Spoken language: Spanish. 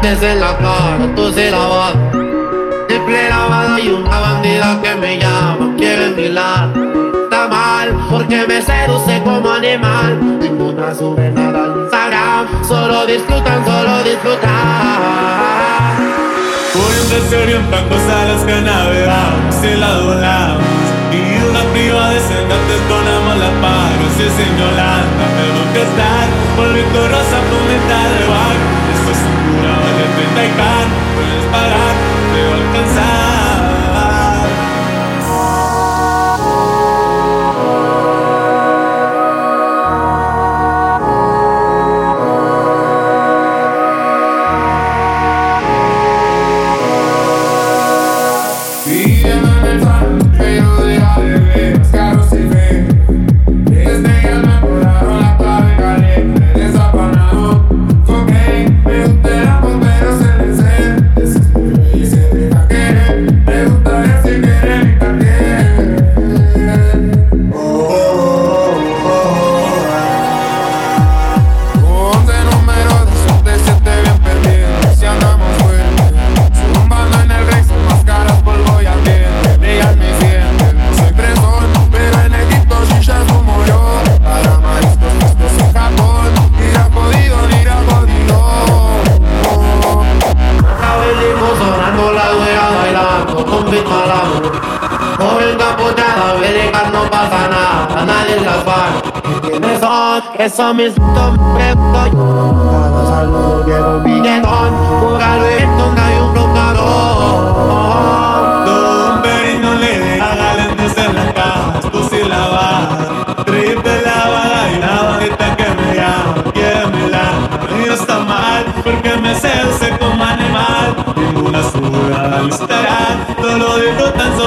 dientes en la cara, tú se lavas. Triple lavada y una bandida que me llama, quiere milar. Está mal porque me seduce como animal. Ninguna sube nada al Instagram, solo disfrutan, solo disfrutan. Poniéndose orientando a las que navegamos y la doblamos Y una privada de sentantes con ritmo al amor. Joven capuchada, venegas no pasa nada, nadie las va. ¿Quiénes son? Que son mis pregunto yo. Cada saludo un no lo